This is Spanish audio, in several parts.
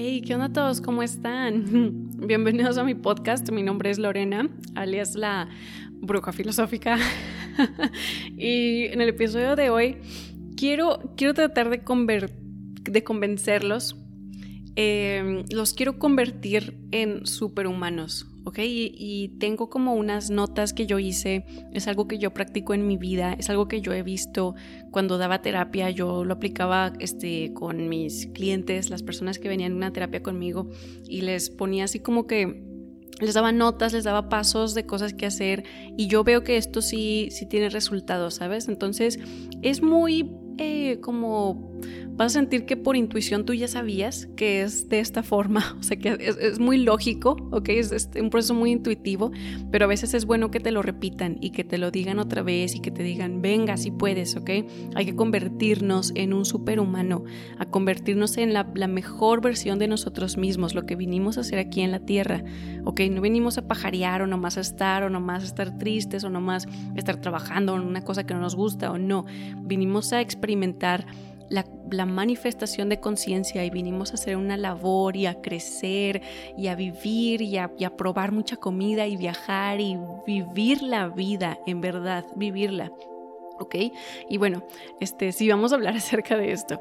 Hey, ¿qué onda todos? ¿Cómo están? Bienvenidos a mi podcast. Mi nombre es Lorena, alias la bruja filosófica. y en el episodio de hoy quiero, quiero tratar de convencerlos. Eh, los quiero convertir en superhumanos. ¿ok? Y, tengo como unas notas que yo hice, es algo que yo practico en mi vida, es algo que yo he visto cuando daba terapia, yo lo aplicaba este, con mis clientes, las personas que venían a una terapia conmigo, y les ponía así como que les daba notas, les daba pasos de cosas que hacer y yo veo que esto sí, sí tiene resultados, ¿sabes? Entonces es muy eh, como vas a sentir que por intuición tú ya sabías que es de esta forma, o sea que es, muy lógico, ¿ok? Es, un proceso muy intuitivo, pero a veces es bueno que te lo repitan y que te lo digan otra vez y que te digan, venga, si puedes, ¿ok? Hay que convertirnos en un superhumano, a convertirnos en la, la mejor versión de nosotros mismos, lo que vinimos a hacer aquí en la tierra, ¿ok? No venimos a pajarear o nomás a estar o nomás a estar tristes o nomás a estar trabajando en una cosa que no nos gusta o no, vinimos a experimentar la, manifestación de conciencia y vinimos a hacer una labor y a crecer y a vivir y a, probar mucha comida y viajar y vivir la vida, en verdad, vivirla. ¿Ok? Y bueno, este, sí, vamos a hablar acerca de esto.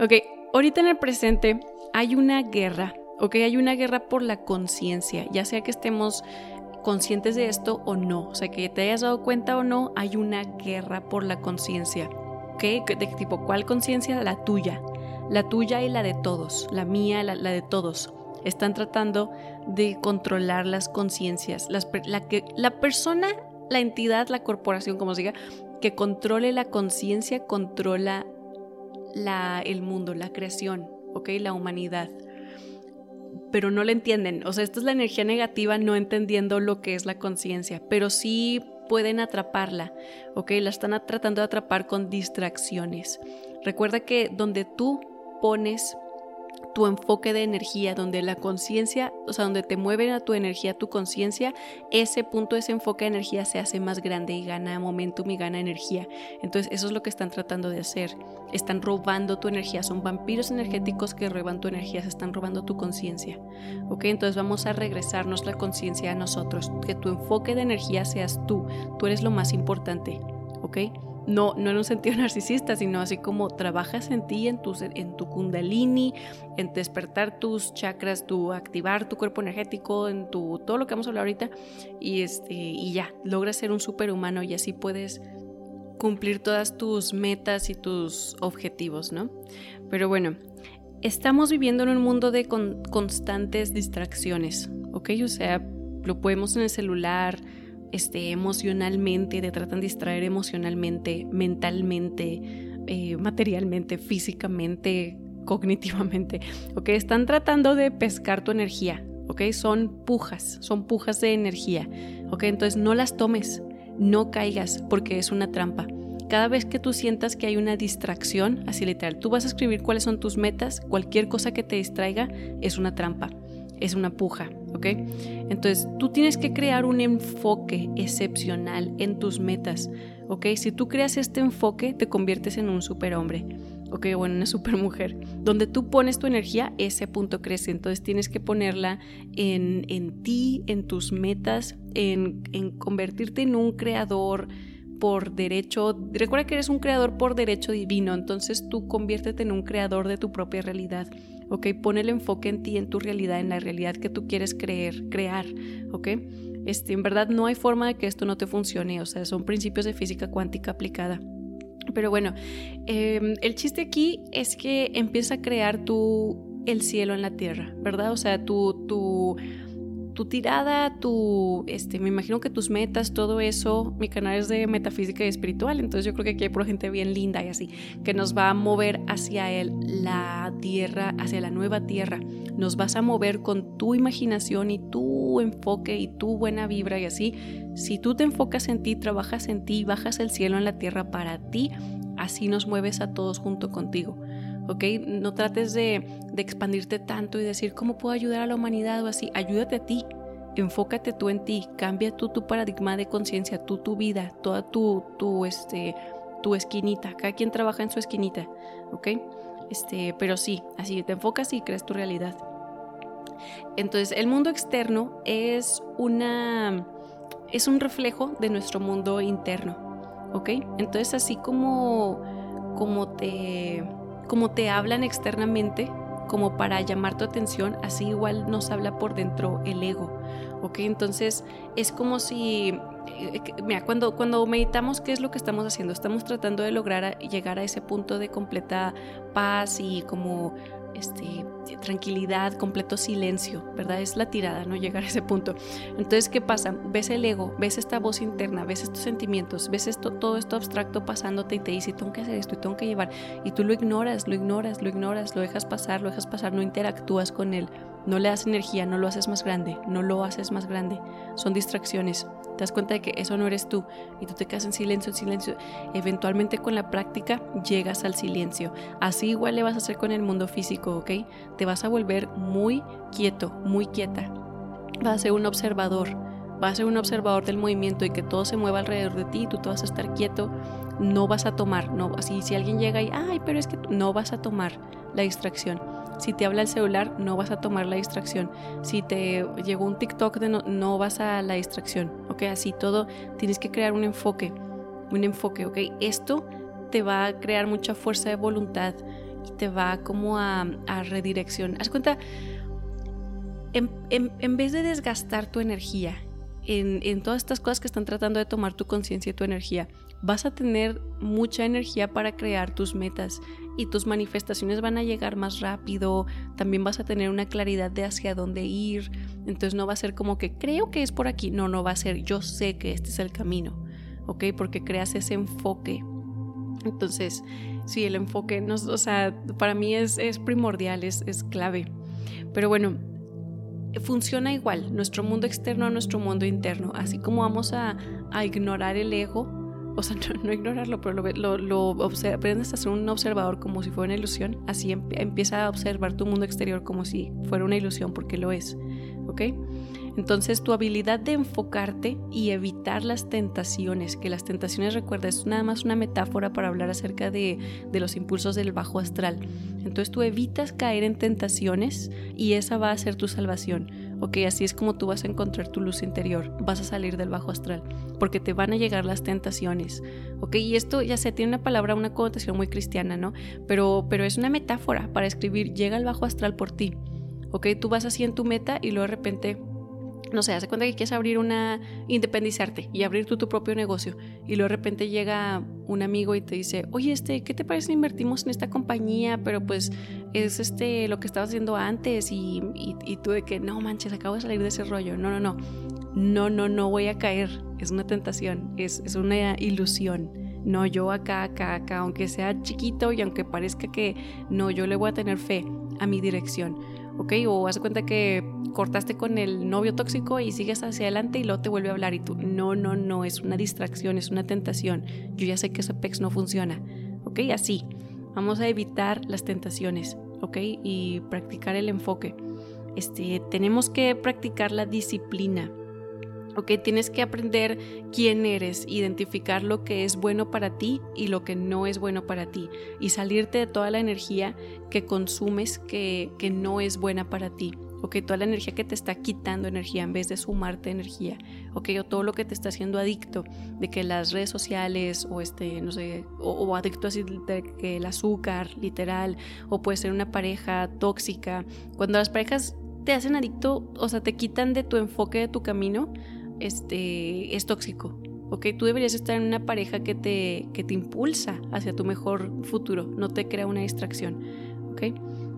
Ok, ahorita en el presente hay una guerra, ¿ok? Hay una guerra por la conciencia, ya sea que estemos conscientes de esto o no, o sea, que te hayas dado cuenta o no, hay una guerra por la conciencia. ¿De tipo cuál conciencia? La tuya. La tuya y la de todos. La mía, la, de todos. Están tratando de controlar las conciencias. La, la persona, la entidad, la corporación, como se diga, que controle la conciencia, controla la, el mundo, la creación, ¿ok? La humanidad. Pero no la entienden. O sea, esto es la energía negativa no entendiendo lo que es la conciencia. Pero sí pueden atraparla, ¿ok? La están tratando de atrapar con distracciones. Recuerda que donde tú pones tu enfoque de energía, donde la conciencia, o sea, donde te mueven a tu energía, tu conciencia, ese punto, ese enfoque de energía se hace más grande y gana momentum y gana energía. Entonces, eso es lo que están tratando de hacer. Están robando tu energía, son vampiros energéticos que roban tu energía, se están robando tu conciencia. ¿Ok? Entonces, vamos a regresarnos la conciencia a nosotros, que tu enfoque de energía seas tú, tú eres lo más importante. ¿Ok? No, no en un sentido narcisista, sino así como trabajas en ti, en tu, en tu kundalini, en despertar tus chakras, tu activar tu cuerpo energético, en tu todo lo que vamos a hablar ahorita, y, este, y ya, logras ser un superhumano y así puedes cumplir todas tus metas y tus objetivos, ¿no? Pero bueno, estamos viviendo en un mundo de constantes distracciones, ¿ok? O sea, lo podemos en el celular, este, emocionalmente, te tratan de distraer emocionalmente, mentalmente, eh, materialmente, físicamente, cognitivamente, ¿ok? Están tratando de pescar tu energía, ¿ok? Son pujas, son pujas de energía, ¿ok? Entonces no las tomes, no caigas porque es una trampa. Cada vez que tú sientas que hay una distracción, así literal, tú vas a escribir cuáles son tus metas, cualquier cosa que te distraiga es una trampa es una puja, ¿ok? Entonces tú tienes que crear un enfoque excepcional en tus metas, ¿ok? Si tú creas este enfoque, te conviertes en un superhombre, ¿ok? O en una supermujer. Donde tú pones tu energía, ese punto crece. Entonces tienes que ponerla en, en ti, en tus metas, en, en convertirte en un creador por derecho, recuerda que eres un creador por derecho divino, entonces tú conviértete en un creador de tu propia realidad. ¿Ok? Pon el enfoque en ti, en tu realidad, en la realidad que tú quieres creer, crear, ¿ok? Este, en verdad no hay forma de que esto no te funcione, o sea, son principios de física cuántica aplicada. Pero bueno, em, el chiste aquí es que empieza a crear tú el cielo en la tierra, ¿verdad? O sea, tu, tu tu tirada, tu, este, me imagino que tus metas, todo eso, mi canal es de metafísica y espiritual, entonces yo creo que aquí hay por gente bien linda y así, que nos va a mover hacia el, la tierra, hacia la nueva tierra. Nos vas a mover con tu imaginación y tu enfoque y tu buena vibra y así. Si tú te enfocas en ti, trabajas en ti, bajas el cielo en la tierra para ti, así nos mueves a todos junto contigo. ¿Ok? No trates de, expandirte tanto y decir, ¿cómo puedo ayudar a la humanidad o así? Ayúdate a ti, enfócate tú en ti, cambia tú tu paradigma de conciencia, tú tu vida, toda tu, tu, este, tu esquinita, cada quien trabaja en su esquinita, ¿ok? Este, pero sí, así te enfocas y creas tu realidad. Entonces, el mundo externo es una es un reflejo de nuestro mundo interno, ¿ok? Entonces, así como como te como te hablan externamente, como para llamar tu atención, así igual nos habla por dentro el ego, ¿ok? Entonces es como si, eh, mira, cuando, cuando meditamos, ¿qué es lo que estamos haciendo? Estamos tratando de lograr llegar a ese punto de completa paz y como este, tranquilidad, completo silencio, ¿verdad? Es la tirada, ¿no? Llegar a ese punto. Entonces, ¿qué pasa? Ves el ego, ves esta voz interna, ves estos sentimientos, ves esto, todo esto abstracto pasándote y te dice, tengo que hacer esto y tengo que llevar. Y tú lo ignoras, lo ignoras, lo ignoras, lo dejas pasar, lo dejas pasar, no interactúas con él, no le das energía, no lo haces más grande, no lo haces más grande. Son distracciones. Te das cuenta de que eso no eres tú y tú te quedas en silencio, en silencio. Eventualmente con la práctica llegas al silencio. Así igual le vas a hacer con el mundo físico, ¿ok? Te vas a volver muy quieto, muy quieta. Vas a ser un observador. Vas a ser un observador del movimiento y que todo se mueva alrededor de ti y tú te vas a estar quieto. No vas a tomar, no, así si alguien llega y, ay, pero es que no vas a tomar la distracción si te habla el celular, no vas a tomar la distracción. Si te llegó un TikTok, de no, vas a la distracción. ¿Ok? Así todo, tienes que crear un enfoque. Un enfoque, ¿ok? Esto te va a crear mucha fuerza de voluntad y te va como a, a redirección. Haz cuenta, en, vez de desgastar tu energía en, en todas estas cosas que están tratando de tomar tu conciencia y tu energía, vas a tener mucha energía para crear tus metas y tus manifestaciones van a llegar más rápido, también vas a tener una claridad de hacia dónde ir, entonces no va a ser como que creo que es por aquí, no, no va a ser yo sé que este es el camino, ¿ok? Porque creas ese enfoque. Entonces, sí, el enfoque, no, o sea, para mí es, es primordial, es, es clave. Pero bueno, funciona igual, nuestro mundo externo a nuestro mundo interno, así como vamos a, a ignorar el ego, o sea, no, ignorarlo, pero lo, lo, aprendes a ser un observador como si fuera una ilusión, así empieza a observar tu mundo exterior como si fuera una ilusión, porque lo es, ¿ok? Entonces tu habilidad de enfocarte y evitar las tentaciones, que las tentaciones, recuerda, es nada más una metáfora para hablar acerca de, de los impulsos del bajo astral. Entonces tú evitas caer en tentaciones y esa va a ser tu salvación. Ok, así es como tú vas a encontrar tu luz interior, vas a salir del bajo astral, porque te van a llegar las tentaciones. Ok, y esto ya se tiene una palabra, una connotación muy cristiana, ¿no? Pero, pero es una metáfora para escribir, llega el bajo astral por ti. Ok, tú vas así en tu meta y luego de repente no sé, hace cuenta que quieres abrir una, independizarte y abrir tú tu propio negocio y luego de repente llega un amigo y te dice, oye, este, ¿qué te parece invertimos en esta compañía? Pero pues es este lo que estabas haciendo antes y, y, tú de que, no manches, acabo de salir de ese rollo. No, no, no, no, no, no voy a caer. Es una tentación, es, es una ilusión. No, yo acá, acá, acá, aunque sea chiquito y aunque parezca que no, yo le voy a tener fe a mi dirección ¿ok? O haz cuenta que cortaste con el novio tóxico y sigues hacia adelante y luego te vuelve a hablar y tú, no, no, no, es una distracción, es una tentación. Yo ya sé que ese PEX no funciona, ¿ok? Así, vamos a evitar las tentaciones, ¿ok? Y practicar el enfoque. Este, tenemos que practicar la disciplina. ¿Ok? Tienes que aprender quién eres, identificar lo que es bueno para ti y lo que no es bueno para ti y salirte de toda la energía que consumes que, que no es buena para ti. ¿ok? Toda la energía que te está quitando energía en vez de sumarte energía, ¿ok? O todo lo que te está haciendo adicto, de que las redes sociales o este, no sé, o, o adicto así de que el azúcar, literal, o puede ser una pareja tóxica. Cuando las parejas te hacen adicto, o sea, te quitan de tu enfoque de tu camino, este, es tóxico. ¿ok? Tú deberías estar en una pareja que te, que te impulsa hacia tu mejor futuro, no te crea una distracción, ¿ok?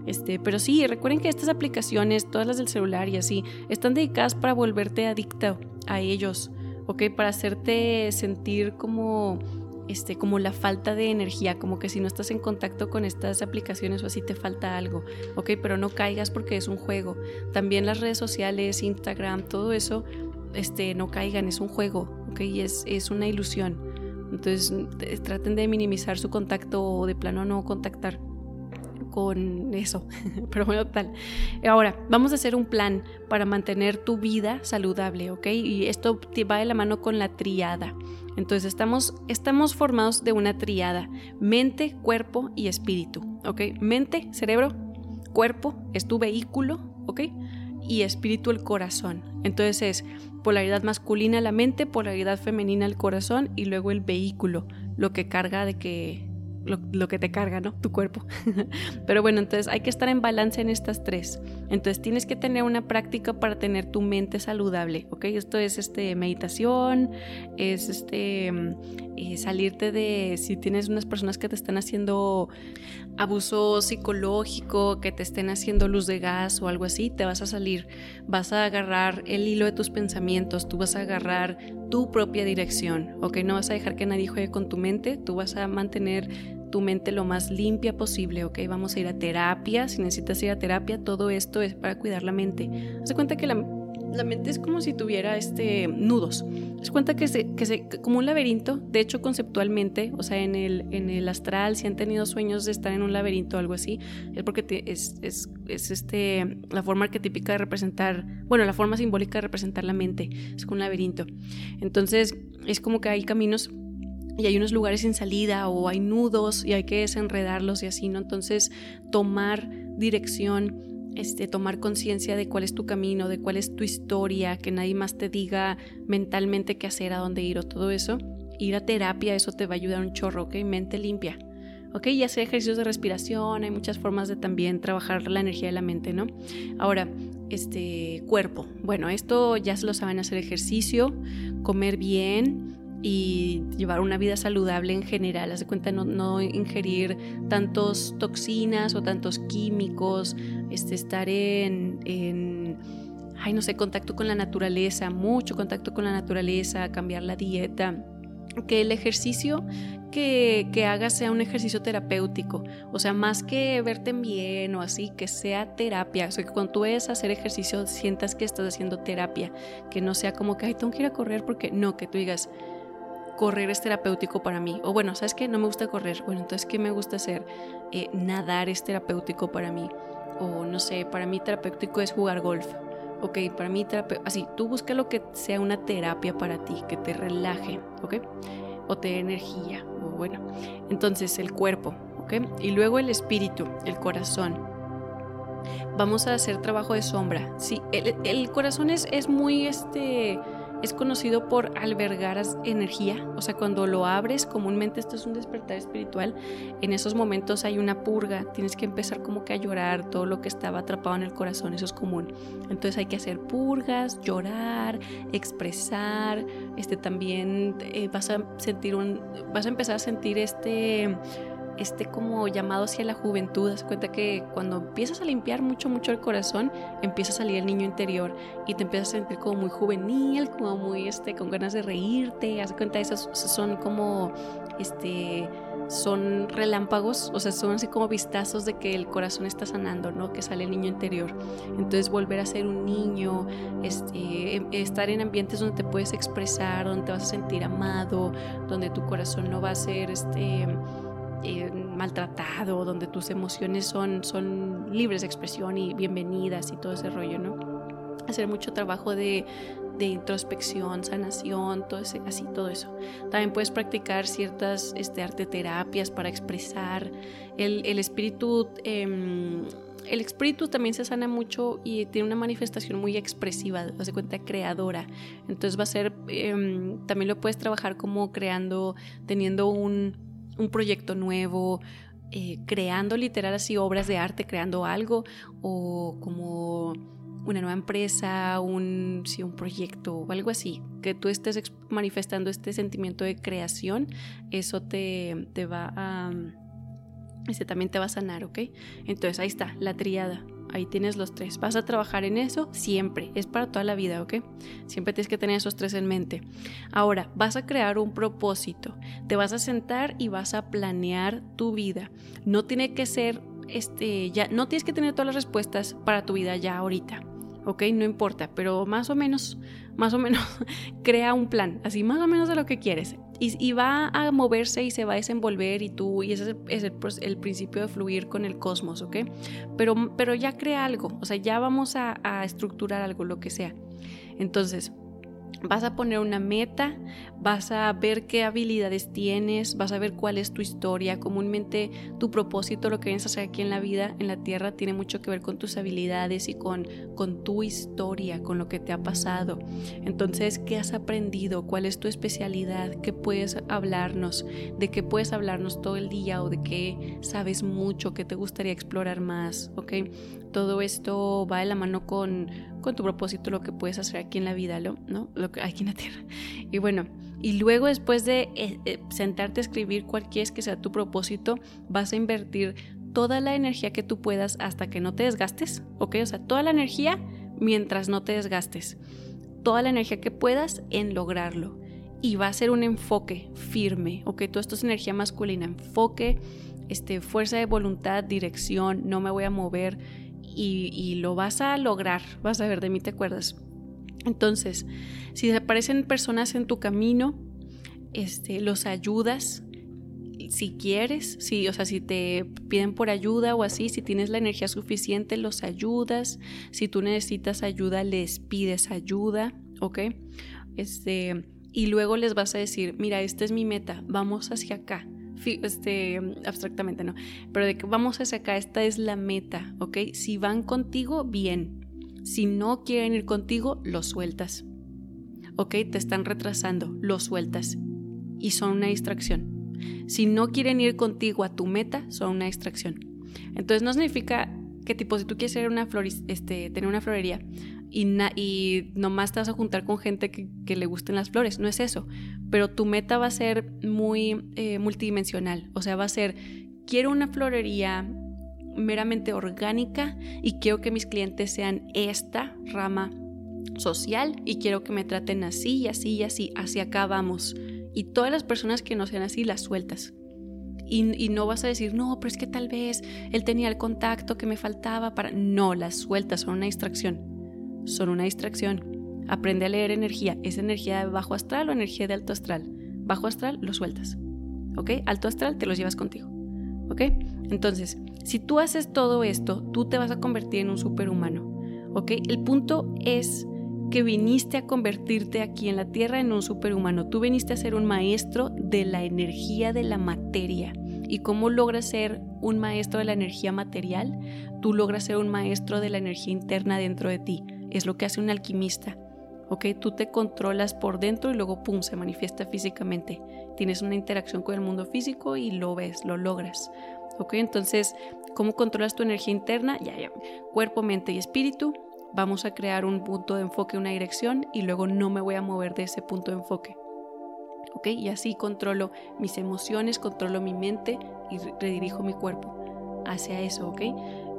Este, pero sí, recuerden que estas aplicaciones, todas las del celular y así, están dedicadas para volverte adicta a ellos, ¿ok? Para hacerte sentir como, este, como la falta de energía, como que si no estás en contacto con estas aplicaciones o así te falta algo, ¿ok? Pero no caigas porque es un juego. También las redes sociales, Instagram, todo eso este, no caigan, es un juego, ¿ok? es, es una ilusión. Entonces traten de minimizar su contacto o de plano no contactar con eso. Pero bueno, tal. Ahora, vamos a hacer un plan para mantener tu vida saludable, ¿ok? Y esto va de la mano con la triada. Entonces, estamos, estamos formados de una triada, mente, cuerpo y espíritu, ¿ok? Mente, cerebro, cuerpo es tu vehículo, ¿ok? Y espíritu el corazón. Entonces es polaridad masculina la mente, polaridad femenina el corazón y luego el vehículo, lo que carga de que lo, que te carga, ¿no? Tu cuerpo. Pero bueno, entonces hay que estar en balance en estas tres. Entonces tienes que tener una práctica para tener tu mente saludable, ¿ok? Esto es este, meditación, es este, eh, salirte de, si tienes unas personas que te están haciendo abuso psicológico, que te estén haciendo luz de gas o algo así, te vas a salir, vas a agarrar el hilo de tus pensamientos, tú vas a agarrar tu propia dirección, ¿ok? No vas a dejar que nadie juegue con tu mente, tú vas a mantener tu mente lo más limpia posible, ¿ok? Vamos a ir a terapia, si necesitas ir a terapia, todo esto es para cuidar la mente. Haz cuenta que la, mente es como si tuviera este, nudos. Haz cuenta que, se, que se, como un laberinto, de hecho conceptualmente, o sea, en el, en el astral, si han tenido sueños de estar en un laberinto o algo así, es porque es, es, es, este, la forma arquetípica de representar, bueno, la forma simbólica de representar la mente, es un laberinto. Entonces, es como que hay caminos y hay unos lugares sin salida o hay nudos y hay que desenredarlos y así, ¿no? Entonces, tomar dirección, este, tomar conciencia de cuál es tu camino, de cuál es tu historia, que nadie más te diga mentalmente qué hacer, a dónde ir o todo eso. Ir a terapia, eso te va a ayudar un chorro, ¿ok? Mente limpia. ¿ok? Y hacer ejercicios de respiración, hay muchas formas de también trabajar la energía de la mente, ¿no? Ahora, este cuerpo. Bueno, esto ya se lo saben hacer ejercicio, comer bien, y llevar una vida saludable en general, haz de cuenta no, no ingerir tantos toxinas o tantos químicos, este, estar en, en, ay, no sé, contacto con la naturaleza, mucho contacto con la naturaleza, cambiar la dieta, que el ejercicio que, que, hagas sea un ejercicio terapéutico, o sea, más que verte bien o así, que sea terapia, o sea, que cuando tú a hacer ejercicio sientas que estás haciendo terapia, que no sea como que, ay, tengo que ir a correr porque no, que tú digas, correr es terapéutico para mí. O bueno, ¿sabes qué? No me gusta correr. Bueno, entonces, ¿qué me gusta hacer? Eh, nadar es terapéutico para mí. O no sé, para mí terapéutico es jugar golf. Ok, para mí terapéutico... Así, tú busca lo que sea una terapia para ti, que te relaje, ¿ok? O te dé energía, o bueno. Entonces, el cuerpo, ¿ok? Y luego el espíritu, el corazón. Vamos a hacer trabajo de sombra. Sí, el, el corazón es, es muy, este es conocido por albergar energía, o sea, cuando lo abres, comúnmente esto es un despertar espiritual, en esos momentos hay una purga, tienes que empezar como que a llorar todo lo que estaba atrapado en el corazón, eso es común. Entonces hay que hacer purgas, llorar, expresar, este también eh, vas a sentir un, vas a empezar a sentir este este como llamado hacia la juventud. Haz cuenta que cuando empiezas a limpiar mucho, mucho el corazón, empieza a salir el niño interior y te empiezas a sentir como muy juvenil, como muy, este, con ganas de reírte. Haz cuenta, esos son como, este, son relámpagos, o sea, son así como vistazos de que el corazón está sanando, ¿no? Que sale el niño interior. Entonces, volver a ser un niño, este, em, estar en ambientes donde te puedes expresar, donde te vas a sentir amado, donde tu corazón no va a ser, este, eh, maltratado, donde tus emociones son, son libres de expresión y bienvenidas y todo ese rollo, ¿no? Hacer mucho trabajo de, introspección, sanación, todo ese, así, todo eso. También puedes practicar ciertas este, arte terapias para expresar el, el espíritu. Em, el espíritu también se sana mucho y tiene una manifestación muy expresiva, de cuenta creadora. Entonces va a ser, em, también lo puedes trabajar como creando, teniendo un, un proyecto nuevo, eh, creando literal así obras de arte, creando algo, o como una nueva empresa, un, un proyecto o algo así, que tú estés manifestando este sentimiento de creación, eso te, te va a... Ese también te va a sanar, ¿ok? Entonces ahí está, la triada. Ahí tienes los tres. Vas a trabajar en eso siempre. Es para toda la vida, ¿ok? Siempre tienes que tener esos tres en mente. Ahora, vas a crear un propósito. Te vas a sentar y vas a planear tu vida. No tiene que ser, este, ya, no tienes que tener todas las respuestas para tu vida ya ahorita. ¿ok? No importa, pero más o menos, más o menos, crea un plan, así más o menos de lo que quieres. Y, va a moverse y se va a desenvolver y tú, y ese es, el, principio de fluir con el cosmos, ¿ok? Pero, pero ya crea algo, o sea, ya vamos a estructurar algo, lo que sea. Entonces, vas a poner una meta, vas a ver qué habilidades tienes, vas a ver cuál es tu historia. Comúnmente tu propósito, lo que vienes a hacer aquí en la vida, en la tierra, tiene mucho que ver con tus habilidades y con, con tu historia, con lo que te ha pasado. Entonces, ¿qué has aprendido? ¿Cuál es tu especialidad? ¿Qué puedes hablarnos? ¿De qué puedes hablarnos todo el día o de qué sabes mucho, qué te gustaría explorar más? ¿Ok? Todo esto va de la mano con, con tu propósito, lo que puedes hacer aquí en la vida, ¿no? Lo que aquí en la tierra. Y bueno, y luego después de eh, eh, sentarte a escribir cuál quieres que sea tu propósito, vas a invertir toda la energía que tú puedas hasta que no te desgastes, ¿ok? O sea, toda la energía mientras no te desgastes. Toda la energía que puedas en lograrlo. Y va a ser un enfoque firme, ¿ok? Todo esto es energía masculina, enfoque, este, fuerza de voluntad, dirección, no me voy a mover y lo vas a lograr, vas a ver, de mí te acuerdas. Entonces, si aparecen personas en tu camino, este, los ayudas si quieres, si, o sea, si te piden por ayuda o así, si tienes la energía suficiente, los ayudas. Si tú necesitas ayuda, les pides ayuda, ¿ok? Este, y luego les vas a decir, mira, esta es mi meta, vamos hacia acá. Este, abstractamente no, pero de que vamos hacia acá, esta es la meta, ¿ok? Si van contigo, bien, si no quieren ir contigo, los sueltas. ¿Ok? Te están retrasando, los sueltas. Y son una distracción. Si no quieren ir contigo a tu meta, son una distracción. Entonces no significa que tipo, si tú quieres ser una este, tener una florería y, y nomás te vas a juntar con gente que, le gusten las flores, no es eso. Pero tu meta va a ser muy eh, multidimensional. O sea, va a ser, quiero una florería meramente orgánica y quiero que mis clientes sean esta rama social y quiero que me traten así y así y así, así acá vamos. Y todas las personas que no sean así las sueltas. Y, no vas a decir, no, pero es que tal vez él tenía el contacto que me faltaba para... No, las sueltas son una distracción. Son una distracción. Aprende a leer energía. ¿Es energía de bajo astral o energía de alto astral? Bajo astral lo sueltas. ¿Ok? Alto astral te los llevas contigo. ¿Ok? Entonces, si tú haces todo esto, tú te vas a convertir en un superhumano. ¿Ok? El punto es que viniste a convertirte aquí en la Tierra en un superhumano. Tú viniste a ser un maestro de la energía de la materia. ¿Y cómo logras ser un maestro de la energía material? Tú logras ser un maestro de la energía interna dentro de ti. Es lo que hace un alquimista. ¿Ok? Tú te controlas por dentro y luego, ¡pum!, se manifiesta físicamente. Tienes una interacción con el mundo físico y lo ves, lo logras, ¿ok? Entonces, ¿cómo controlas tu energía interna? Ya, ya, cuerpo, mente y espíritu. Vamos a crear un punto de enfoque, una dirección y luego no me voy a mover de ese punto de enfoque. ¿Ok? Y así controlo mis emociones, controlo mi mente y redirijo mi cuerpo hacia eso, ¿ok?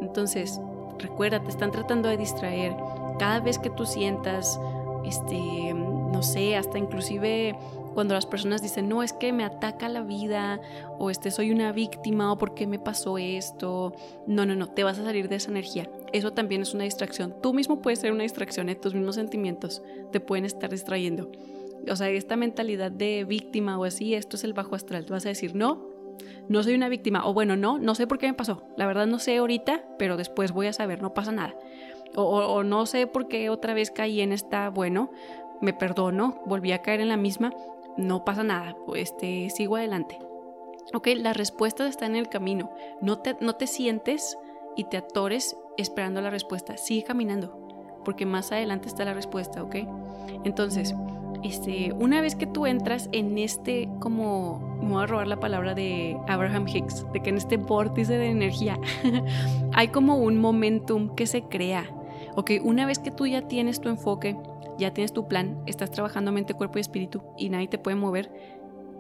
Entonces, recuerda, te están tratando de distraer. Cada vez que tú sientas este, no sé, hasta inclusive cuando las personas dicen, no, es que me ataca la vida, o este, soy una víctima, o por qué me pasó esto. No, no, no, te vas a salir de esa energía. Eso también es una distracción. Tú mismo puedes ser una distracción, ¿eh? tus mismos sentimientos te pueden estar distrayendo. O sea, esta mentalidad de víctima o así, esto es el bajo astral. Te vas a decir, no, no soy una víctima, o bueno, no, no sé por qué me pasó. La verdad no sé ahorita, pero después voy a saber, no pasa nada o, no sé por qué otra vez caí en esta, bueno, me perdono, volví a caer en la misma, no pasa nada, este, sigo adelante. Ok, la respuesta está en el camino. No te, no te sientes y te atores esperando la respuesta. Sigue caminando, porque más adelante está la respuesta, ¿ok? Entonces, este, una vez que tú entras en este, como, me voy a robar la palabra de Abraham Hicks, de que en este vórtice de energía hay como un momentum que se crea Ok, una vez que tú ya tienes tu enfoque, ya tienes tu plan, estás trabajando mente, cuerpo y espíritu y nadie te puede mover,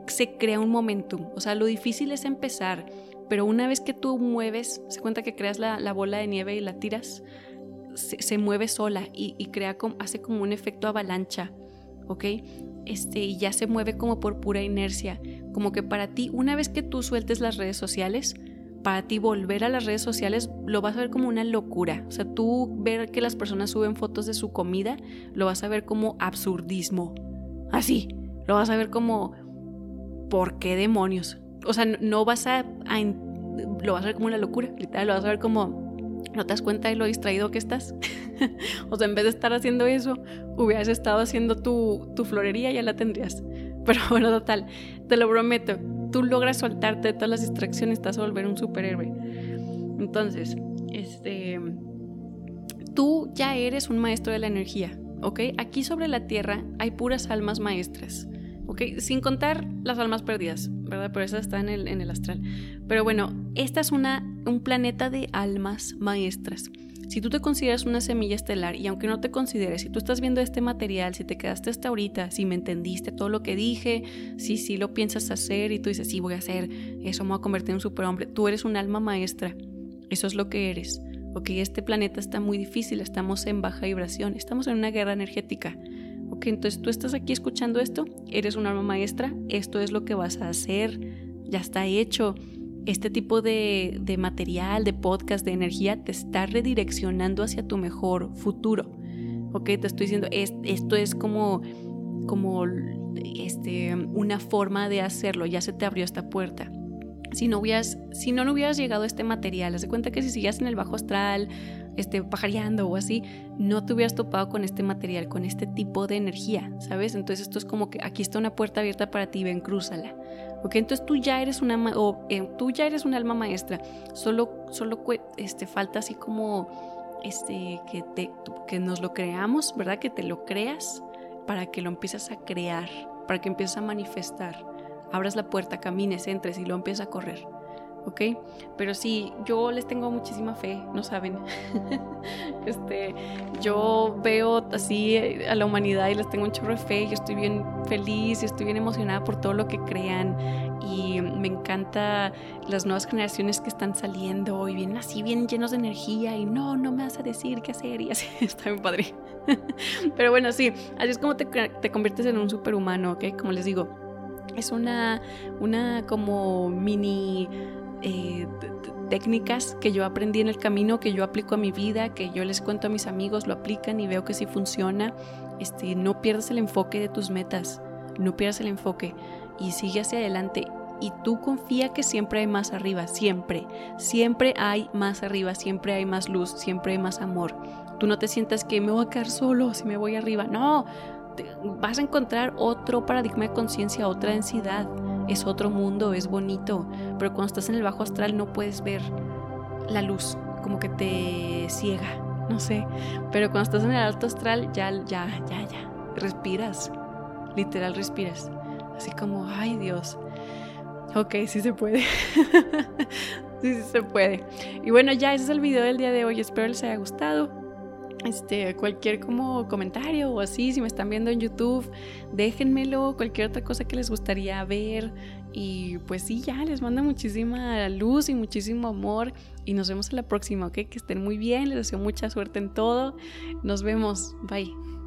se crea un momentum. O sea, lo difícil es empezar, pero una vez que tú mueves, se cuenta que creas la, bola de nieve y la tiras, se, mueve sola y, crea como, hace como un efecto avalancha, ¿ok? Este, y ya se mueve como por pura inercia. Como que para ti, una vez que tú sueltes las redes sociales, para ti volver a las redes sociales lo vas a ver como una locura. O sea, tú ver que las personas suben fotos de su comida, lo vas a ver como absurdismo. Así, lo vas a ver como, ¿por qué demonios? O sea, no vas a, lo vas a ver como una locura, literal, lo vas a ver como, ¿no te das cuenta de lo distraído que estás? o sea, en vez de estar haciendo eso, hubieras estado haciendo tu, tu florería, ya la tendrías. Pero bueno, total, te lo prometo, tú logras soltarte de todas las distracciones, estás a volver un superhéroe. Entonces, este, tú ya eres un maestro de la energía, ¿ok? Aquí sobre la Tierra hay puras almas maestras, ¿ok? Sin contar las almas perdidas, ¿verdad? Pero esas están en el, en el astral. Pero bueno, esta es una, un planeta de almas maestras. Si tú te consideras una semilla estelar y aunque no te consideres, si tú estás viendo este material, si te quedaste hasta ahorita, si me entendiste todo lo que dije, si sí lo piensas hacer y tú dices, sí, voy a hacer eso, me voy a convertir en un superhombre, tú eres un alma maestra. Eso es lo que eres. Ok, este planeta está muy difícil, estamos en baja vibración, estamos en una guerra energética. Ok, entonces tú estás aquí escuchando esto, eres un alma maestra, esto es lo que vas a hacer, ya está hecho este tipo de, material, de podcast, de energía, te está redireccionando hacia tu mejor futuro. ¿Ok? Te estoy diciendo, esto es como, como este, una forma de hacerlo, ya se te abrió esta puerta. Si no, hubieras, si no, no hubieras llegado a este material, haz de cuenta que si siguieras en el bajo astral, este, pajareando o así, no te hubieras topado con este material, con este tipo de energía, ¿sabes? Entonces esto es como que aquí está una puerta abierta para ti, ven, crúzala. ¿Ok? Entonces tú ya eres una, eh, tú ya eres un alma maestra, solo, solo este, falta así como este, que, te, que nos lo creamos, ¿verdad? Que te lo creas para que lo empieces a crear, para que empieces a manifestar. Abras la puerta, camines, entres y lo empieces a correr. ¿Ok? Pero sí, yo les tengo muchísima fe, no saben. este, yo veo así a la humanidad y les tengo un chorro de fe y estoy bien feliz y estoy bien emocionada por todo lo que crean y me encanta las nuevas generaciones que están saliendo y vienen así bien llenos de energía y no, no me vas a decir qué hacer y así, está bien padre. Pero bueno, sí, así es como te, te conviertes en un superhumano, ¿ok? Como les digo, es una, una como mini eh, técnicas que yo aprendí en el camino, que yo aplico a mi vida, que yo les cuento a mis amigos, lo aplican y veo que sí funciona. Este, no pierdas el enfoque de tus metas, no pierdas el enfoque y sigue hacia adelante. Y tú confía que siempre hay más arriba, siempre, siempre hay más arriba, siempre hay más luz, siempre hay más amor. Tú no te sientas que me voy a quedar solo si me voy arriba, no, vas a encontrar otro paradigma de conciencia, otra densidad es otro mundo, es bonito, pero cuando estás en el bajo astral no puedes ver la luz, como que te ciega, no sé, pero cuando estás en el alto astral ya, ya, ya, ya, respiras, literal respiras, así como, ay Dios, ok, sí se puede, sí, sí se puede. Y bueno, ya ese es el video del día de hoy, espero les haya gustado este, cualquier como comentario o así, si me están viendo en YouTube, déjenmelo, cualquier otra cosa que les gustaría ver. Y pues sí, ya les mando muchísima luz y muchísimo amor. Y nos vemos en la próxima, ¿ok? Que estén muy bien, les deseo mucha suerte en todo. Nos vemos, bye.